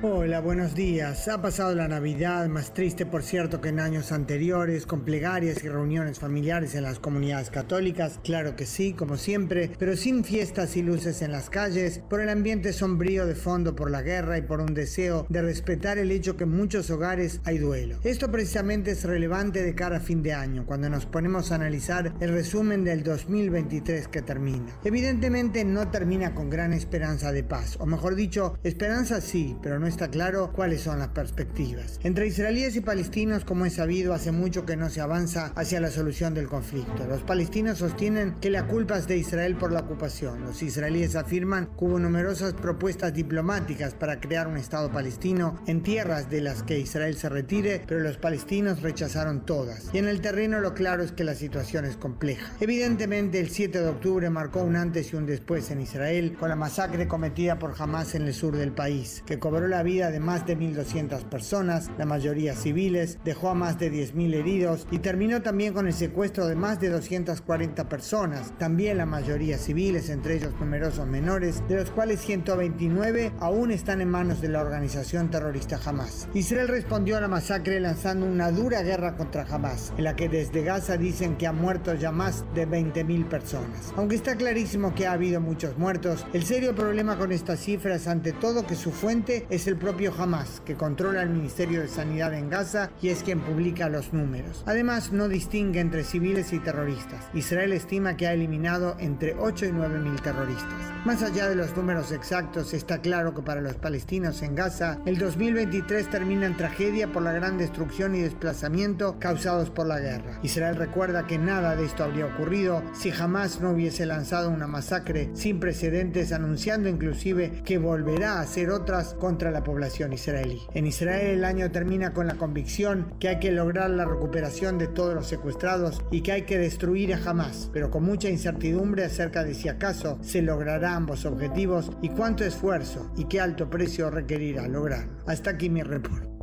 Hola, buenos días. Ha pasado la Navidad, más triste por cierto que en años anteriores, con plegarias y reuniones familiares en las comunidades católicas, claro que sí, como siempre, pero sin fiestas y luces en las calles, por el ambiente sombrío de fondo por la guerra y por un deseo de respetar el hecho que en muchos hogares hay duelo. Esto precisamente es relevante de cara a fin de año, cuando nos ponemos a analizar el resumen del 2023 que termina. Evidentemente no termina con gran esperanza de paz, o mejor dicho, esperanza sí, pero no está claro cuáles son las perspectivas. Entre israelíes y palestinos, como es sabido, hace mucho que no se avanza hacia la solución del conflicto. Los palestinos sostienen que la culpa es de Israel por la ocupación. Los israelíes afirman que hubo numerosas propuestas diplomáticas para crear un Estado palestino en tierras de las que Israel se retire, pero los palestinos rechazaron todas. Y en el terreno lo claro es que la situación es compleja. Evidentemente, el 7 de octubre marcó un antes y un después en Israel con la masacre cometida por Hamas en el sur del país, que cobró la vida de más de 1.200 personas, la mayoría civiles, dejó a más de 10.000 heridos y terminó también con el secuestro de más de 240 personas, también la mayoría civiles, entre ellos numerosos menores, de los cuales 129 aún están en manos de la organización terrorista Hamas. Israel respondió a la masacre lanzando una dura guerra contra Hamas, en la que desde Gaza dicen que han muerto ya más de 20.000 personas. Aunque está clarísimo que ha habido muchos muertos, el serio problema con estas cifras ante todo que su fuente es el propio Hamas, que controla el Ministerio de Sanidad en Gaza y es quien publica los números. Además, no distingue entre civiles y terroristas. Israel estima que ha eliminado entre 8 y 9 mil terroristas. Más allá de los números exactos, está claro que para los palestinos en Gaza, el 2023 termina en tragedia por la gran destrucción y desplazamiento causados por la guerra. Israel recuerda que nada de esto habría ocurrido si jamás no hubiese lanzado una masacre sin precedentes, anunciando inclusive que volverá a hacer otras contra la población israelí. En Israel el año termina con la convicción que hay que lograr la recuperación de todos los secuestrados y que hay que destruir a Hamas, pero con mucha incertidumbre acerca de si acaso se logrará ambos objetivos y cuánto esfuerzo y qué alto precio requerirá lograrlo. Hasta aquí mi reporte.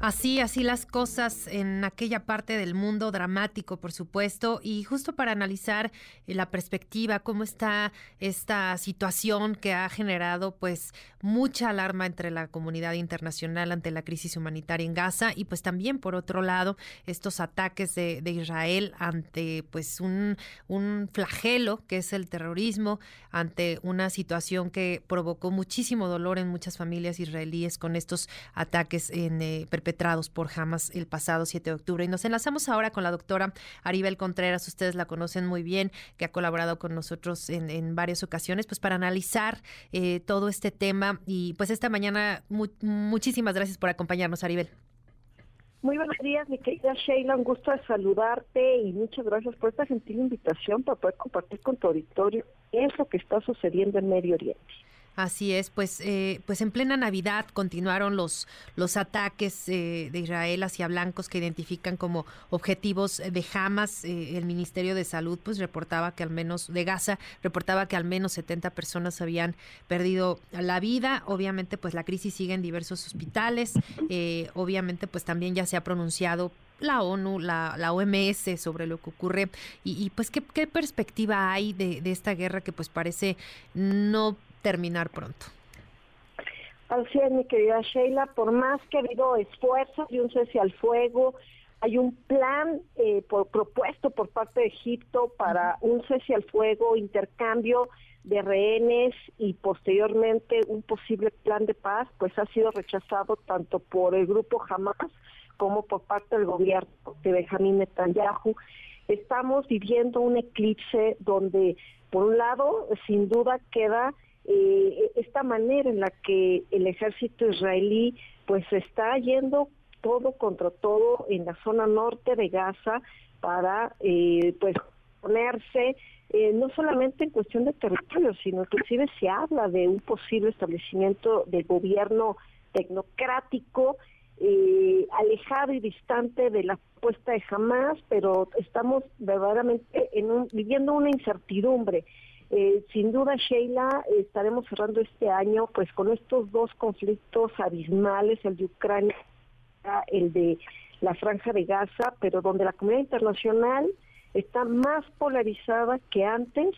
Así, así las cosas en aquella parte del mundo dramático, por supuesto, y justo para analizar eh, la perspectiva, cómo está esta situación que ha generado pues mucha alarma entre la comunidad internacional ante la crisis humanitaria en Gaza y pues también por otro lado estos ataques de, Israel ante pues un, un flagelo que es el terrorismo, ante una situación que provocó muchísimo dolor en muchas familias israelíes con estos ataques en eh, perpetrados por Hamas el pasado 7 de octubre. Y nos enlazamos ahora con la doctora Aribel Contreras, ustedes la conocen muy bien, que ha colaborado con nosotros en, en varias ocasiones, pues para analizar eh, todo este tema. Y pues esta mañana, muchísimas gracias por acompañarnos, Aribel. Muy buenos días, mi querida Sheila, un gusto de saludarte y muchas gracias por esta gentil invitación para poder compartir con tu auditorio eso que está sucediendo en Medio Oriente. Así es, pues, eh, pues en plena Navidad continuaron los, los ataques eh, de Israel hacia blancos que identifican como objetivos de Hamas. Eh, el Ministerio de Salud pues reportaba que al menos, de Gaza, reportaba que al menos 70 personas habían perdido la vida. Obviamente pues la crisis sigue en diversos hospitales. obviamente pues también ya se ha pronunciado la ONU, la, la, OMS sobre lo que ocurre y, pues ¿qué, qué perspectiva hay de esta guerra que pues parece no terminar pronto. Así es, mi querida Sheila, por más que ha habido esfuerzos y un cese al fuego, hay un plan eh, por, propuesto por parte de Egipto para un cese al fuego, intercambio de rehenes y posteriormente un posible plan de paz, pues ha sido rechazado tanto por el grupo Hamas como por parte del gobierno de Benjamín Netanyahu. Estamos viviendo un eclipse donde, por un lado, sin duda queda eh, esta manera en la que el ejército israelí pues está yendo todo contra todo en la zona norte de Gaza para eh, pues ponerse eh, no solamente en cuestión de territorio, sino inclusive se habla de un posible establecimiento de gobierno tecnocrático eh, alejado y distante de la propuesta de Hamas, pero estamos verdaderamente en un, viviendo una incertidumbre. Eh, sin duda, Sheila, estaremos cerrando este año pues con estos dos conflictos abismales, el de Ucrania, el de la franja de Gaza, pero donde la comunidad internacional está más polarizada que antes,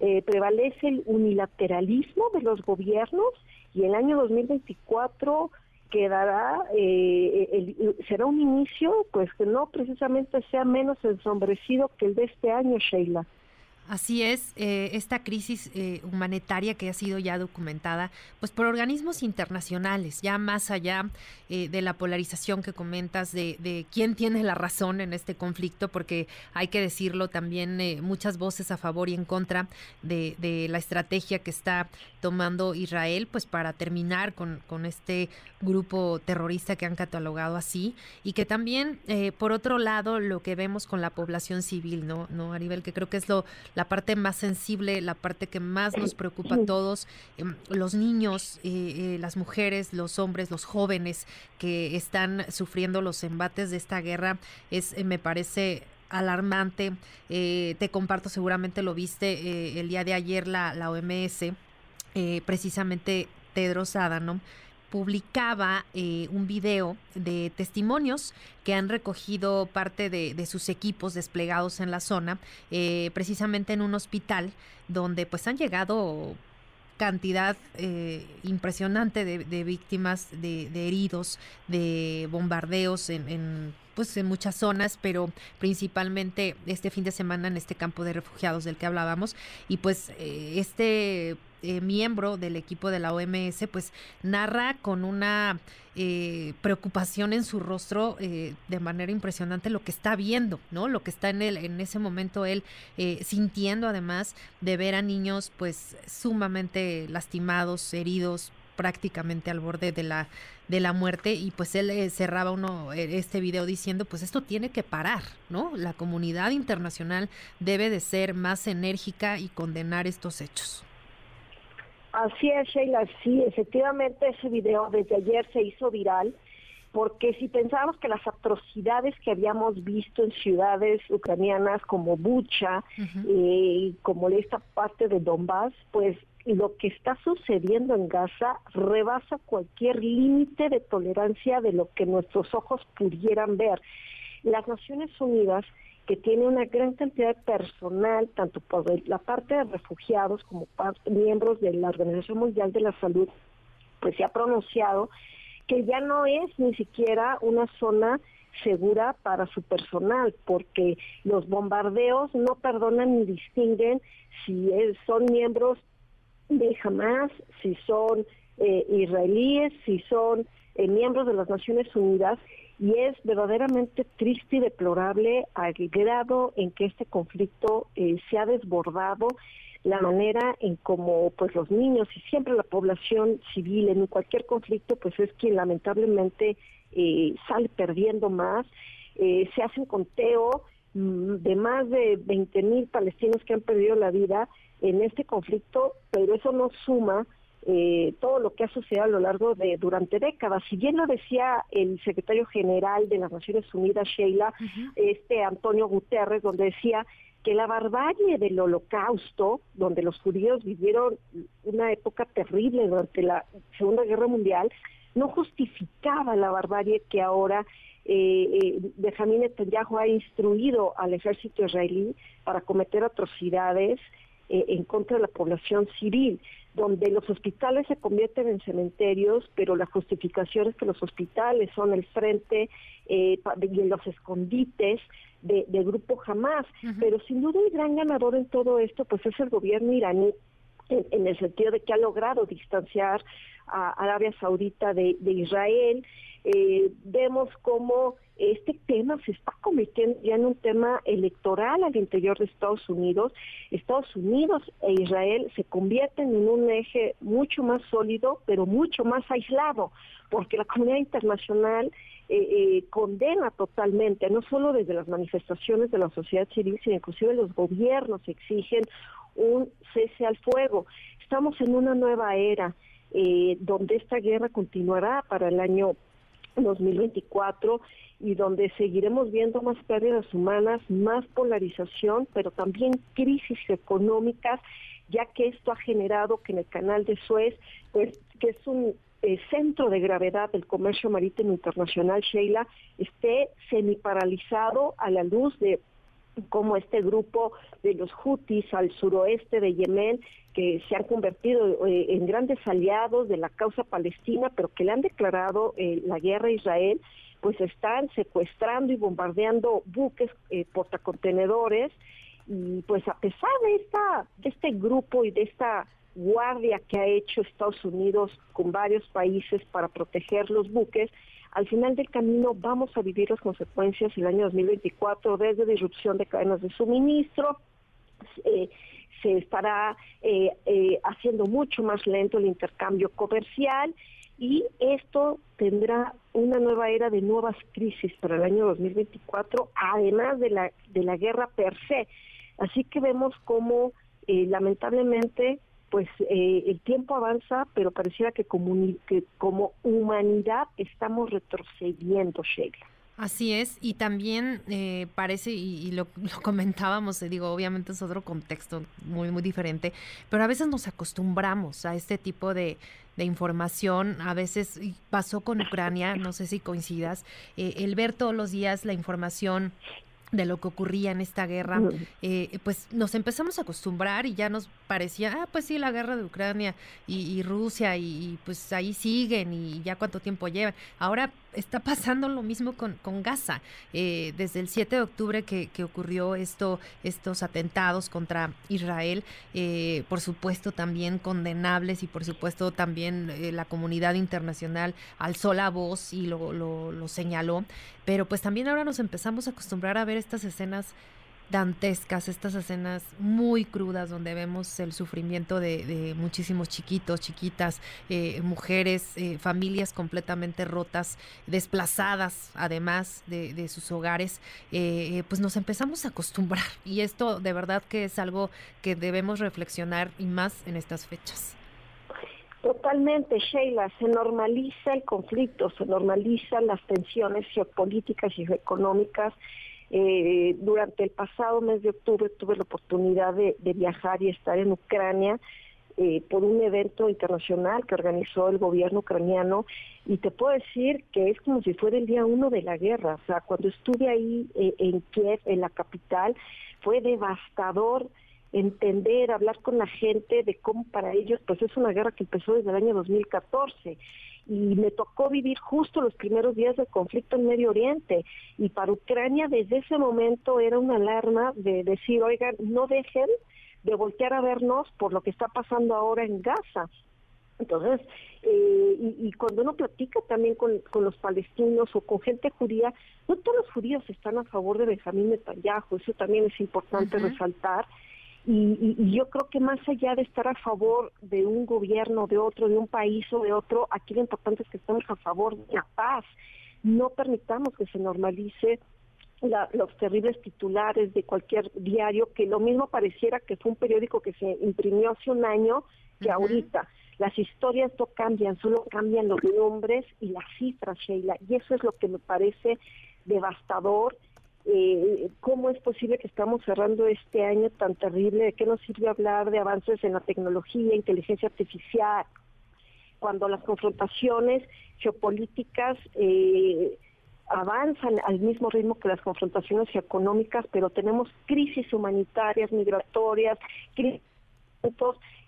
eh, prevalece el unilateralismo de los gobiernos y el año 2024 quedará, eh, será un inicio, pues que no precisamente sea menos ensombrecido que el de este año, Sheila. Así es, eh, esta crisis eh, humanitaria que ha sido ya documentada pues por organismos internacionales, ya más allá eh, de la polarización que comentas de, quién tiene la razón en este conflicto, porque hay que decirlo también muchas voces a favor y en contra de, la estrategia que está tomando Israel pues para terminar con, este grupo terrorista que han catalogado así y que también por otro lado lo que vemos con la población civil, ¿no? ¿No, Aribel? Que creo que es lo la parte más sensible, la parte que más nos preocupa a todos, em, los niños, eh, eh, las mujeres, los hombres, los jóvenes que están sufriendo los embates de esta guerra, es, eh, me parece alarmante. te comparto, seguramente lo viste el día de ayer la, la OMS, precisamente Tedros Adhanom publicaba eh, un video de testimonios que han recogido parte de, sus equipos desplegados en la zona, eh, precisamente en un hospital donde pues han llegado cantidad eh, impresionante de, víctimas, de, heridos, de bombardeos en, pues en muchas zonas, pero principalmente este fin de semana en este campo de refugiados del que hablábamos. Y pues este eh, miembro del equipo de la OMS, pues narra con una eh, preocupación en su rostro eh, de manera impresionante lo que está viendo, ¿no? Lo que está en él, en ese momento él sintiendo además de ver a niños pues sumamente lastimados, heridos, prácticamente al borde de la de la muerte y pues él cerraba uno este video diciendo pues esto tiene que parar, ¿no? La comunidad internacional debe de ser más enérgica y condenar estos hechos. Así es, Sheila, sí, efectivamente ese video desde ayer se hizo viral, porque si pensábamos que las atrocidades que habíamos visto en ciudades ucranianas como Bucha, y eh, como esta parte de Donbass, pues lo que está sucediendo en Gaza rebasa cualquier límite de tolerancia de lo que nuestros ojos pudieran ver. Las Naciones Unidas que tiene una gran cantidad de personal, tanto por la parte de refugiados como miembros de la Organización Mundial de la Salud, pues se ha pronunciado que ya no es ni siquiera una zona segura para su personal, porque los bombardeos no perdonan ni distinguen si son miembros de Hamas, si son eh, israelíes, si son eh, miembros de las Naciones Unidas, y es verdaderamente triste y deplorable al grado en que este conflicto eh, se ha desbordado la manera en como pues los niños y siempre la población civil en cualquier conflicto pues es quien lamentablemente eh, sale perdiendo más. Eh, se hace un conteo mm, de más de 20 mil palestinos que han perdido la vida en este conflicto pero eso no suma eh, todo lo que ha sucedido a lo largo de durante décadas. Si bien lo decía el secretario general de las Naciones Unidas, Sheila, este Antonio Guterres, donde decía que la barbarie del holocausto, donde los judíos vivieron una época terrible durante la Segunda Guerra Mundial, no justificaba la barbarie que ahora eh, eh, Benjamín Netanyahu ha instruido al ejército israelí para cometer atrocidades eh, en contra de la población civil donde los hospitales se convierten en cementerios, pero la justificación es que los hospitales son el frente eh, y los escondites de, grupo Hamas. Pero sin duda el gran ganador en todo esto pues es el gobierno iraní en, el sentido de que ha logrado distanciar a Arabia Saudita de, Israel. Eh, vemos cómo este tema se está convirtiendo ya en un tema electoral al interior de Estados Unidos. Estados Unidos e Israel se convierten en un eje mucho más sólido, pero mucho más aislado, porque la comunidad internacional eh, eh, condena totalmente, no solo desde las manifestaciones de la sociedad civil, sino inclusive los gobiernos exigen un cese al fuego. Estamos en una nueva era eh, donde esta guerra continuará para el año 2024 y donde seguiremos viendo más pérdidas humanas, más polarización, pero también crisis económicas, ya que esto ha generado que en el canal de Suez, pues que es un centro de gravedad del comercio marítimo internacional, Sheila, esté semiparalizado a la luz de cómo este grupo de los Houthis al suroeste de Yemen, que se han convertido eh, en grandes aliados de la causa palestina, pero que le han declarado eh, la guerra a Israel, pues están secuestrando y bombardeando buques eh, portacontenedores. Y pues a pesar de esta de este grupo y de esta guardia que ha hecho Estados Unidos con varios países para proteger los buques, al final del camino vamos a vivir las consecuencias el año 2024 desde disrupción de cadenas de suministro. Eh, se estará eh, eh, haciendo mucho más lento el intercambio comercial y esto tendrá una nueva era de nuevas crisis para el año 2024, además de la, de la guerra per se. Así que vemos cómo lamentablemente pues eh, el tiempo avanza, pero pareciera que que como humanidad estamos retrocediendo, Sheila. Así es, y también eh, parece, y, lo, comentábamos, eh, digo, obviamente es otro contexto muy, muy diferente, pero a veces nos acostumbramos a este tipo de, de información, a veces pasó con Ucrania, no sé si coincidas, el ver todos los días la información de lo que ocurría en esta guerra, eh, pues nos empezamos a acostumbrar y ya nos parecía, ah, pues sí, la guerra de Ucrania y, Rusia y, pues ahí siguen y ya cuánto tiempo llevan. Ahora está pasando lo mismo con, con Gaza. Eh, desde el 7 de octubre que, que, ocurrió esto, estos atentados contra Israel, eh, por supuesto también condenables y por supuesto también la comunidad internacional alzó la voz y lo, lo, lo señaló, pero pues también ahora nos empezamos a acostumbrar a ver estas escenas dantescas, estas escenas muy crudas donde vemos el sufrimiento de, muchísimos chiquitos, chiquitas, eh, mujeres, eh, familias completamente rotas, desplazadas además de, sus hogares, eh, pues nos empezamos a acostumbrar y esto de verdad que es algo que debemos reflexionar y más en estas fechas. Totalmente, Sheila, se normaliza el conflicto, se normalizan las tensiones geopolíticas y geoeconómicas eh, durante el pasado mes de octubre tuve la oportunidad de, viajar y estar en Ucrania eh, por un evento internacional que organizó el gobierno ucraniano y te puedo decir que es como si fuera el día uno de la guerra. O sea, cuando estuve ahí eh, en Kiev, en la capital, fue devastador entender, hablar con la gente de cómo para ellos, pues es una guerra que empezó desde el año 2014 y me tocó vivir justo los primeros días del conflicto en Medio Oriente y para Ucrania desde ese momento era una alarma de decir, oigan, no dejen de voltear a vernos por lo que está pasando ahora en Gaza. Entonces, eh, y, cuando uno platica también con, los palestinos o con gente judía, no todos los judíos están a favor de Benjamín Netanyahu, eso también es importante resaltar. Y, yo creo que más allá de estar a favor de un gobierno, de otro, de un país o de otro, aquí lo importante es que estemos a favor de la paz. No permitamos que se normalice los terribles titulares de cualquier diario, que lo mismo pareciera que fue un periódico que se imprimió hace un año que ahorita. Las historias no cambian, solo cambian los nombres y las cifras, Sheila. Y eso es lo que me parece devastador eh, cómo es posible que estamos cerrando este año tan terrible, de qué nos sirve hablar de avances en la tecnología, inteligencia artificial, cuando las confrontaciones geopolíticas eh, avanzan al mismo ritmo que las confrontaciones económicas, pero tenemos crisis humanitarias, migratorias, crisis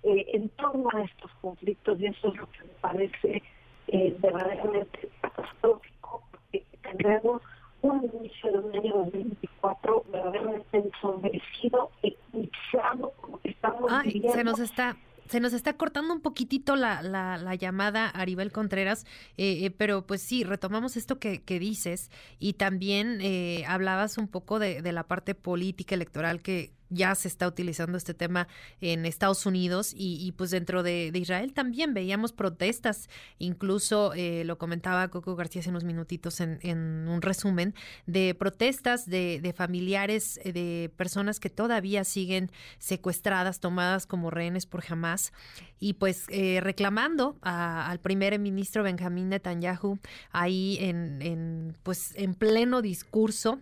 eh, en torno a estos conflictos y eso es lo que me parece eh, verdaderamente catastrófico, porque tendremos un inicio de un año 2024 verdaderamente ensombrecido, eclipsado, como que estamos Ay, Se nos está se nos está cortando un poquitito la, la, la llamada Aribel Contreras, eh, eh, pero pues sí, retomamos esto que, que dices y también eh, hablabas un poco de, de, la parte política electoral que, ya se está utilizando este tema en Estados Unidos y, pues dentro de, Israel también veíamos protestas, incluso eh, lo comentaba Coco García hace unos minutitos en, un resumen, de protestas de, familiares eh, de personas que todavía siguen secuestradas, tomadas como rehenes por Hamas y pues eh, reclamando al primer ministro Benjamín Netanyahu ahí en, pues en pleno discurso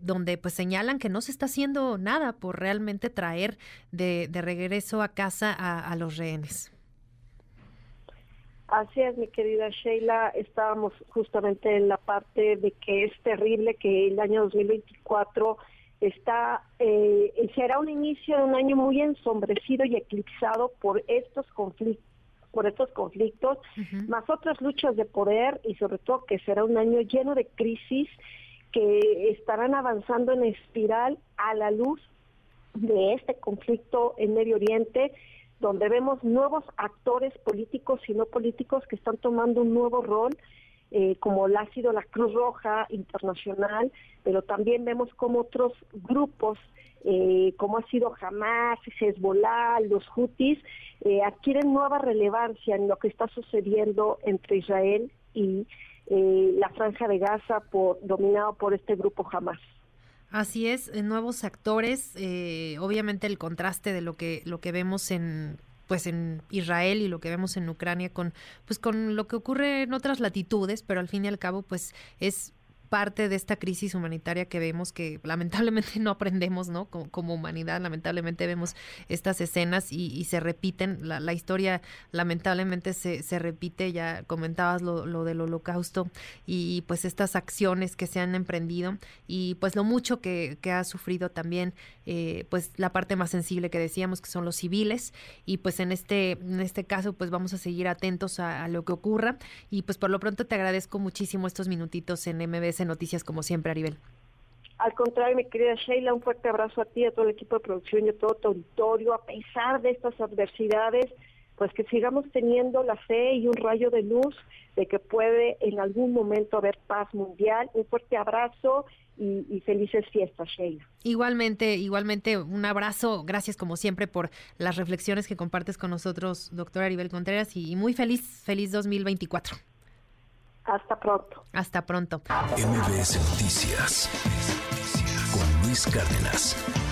donde pues señalan que no se está haciendo nada por realmente traer de, regreso a casa a, los rehenes. Así es, mi querida Sheila, estábamos justamente en la parte de que es terrible que el año 2024 está eh, será un inicio de un año muy ensombrecido y eclipsado por estos conflictos por estos conflictos, más otras luchas de poder y sobre todo que será un año lleno de crisis que estarán avanzando en espiral a la luz de este conflicto en Medio Oriente, donde vemos nuevos actores políticos y no políticos que están tomando un nuevo rol, eh, como lo ha sido la Cruz Roja Internacional, pero también vemos como otros grupos, eh, como ha sido Hamas, Hezbollah, los Houthis, eh, adquieren nueva relevancia en lo que está sucediendo entre Israel y la franja de Gaza por, dominado por este grupo Hamas. Así es, nuevos actores, eh, obviamente el contraste de lo que lo que vemos en pues en Israel y lo que vemos en Ucrania con pues con lo que ocurre en otras latitudes, pero al fin y al cabo pues es parte de esta crisis humanitaria que vemos que lamentablemente no aprendemos, ¿no? Como, humanidad, lamentablemente vemos estas escenas y, se repiten. La, historia lamentablemente se, se, repite, ya comentabas lo, lo, del holocausto y pues estas acciones que se han emprendido y pues lo mucho que, que ha sufrido también eh, pues la parte más sensible que decíamos que son los civiles y pues en este, en este caso pues vamos a seguir atentos a, a lo que ocurra y pues por lo pronto te agradezco muchísimo estos minutitos en MBS Noticias, como siempre, Aribel. Al contrario, mi querida Sheila, un fuerte abrazo a ti, a todo el equipo de producción y a todo tu auditorio. A pesar de estas adversidades, pues que sigamos teniendo la fe y un rayo de luz de que puede en algún momento haber paz mundial. Un fuerte abrazo y, felices fiestas, Sheila. Igualmente, igualmente un abrazo. Gracias como siempre por las reflexiones que compartes con nosotros, doctora Aribel Contreras, y muy feliz, feliz 2024. Hasta pronto. Hasta pronto. MBS Noticias con Luis Cárdenas.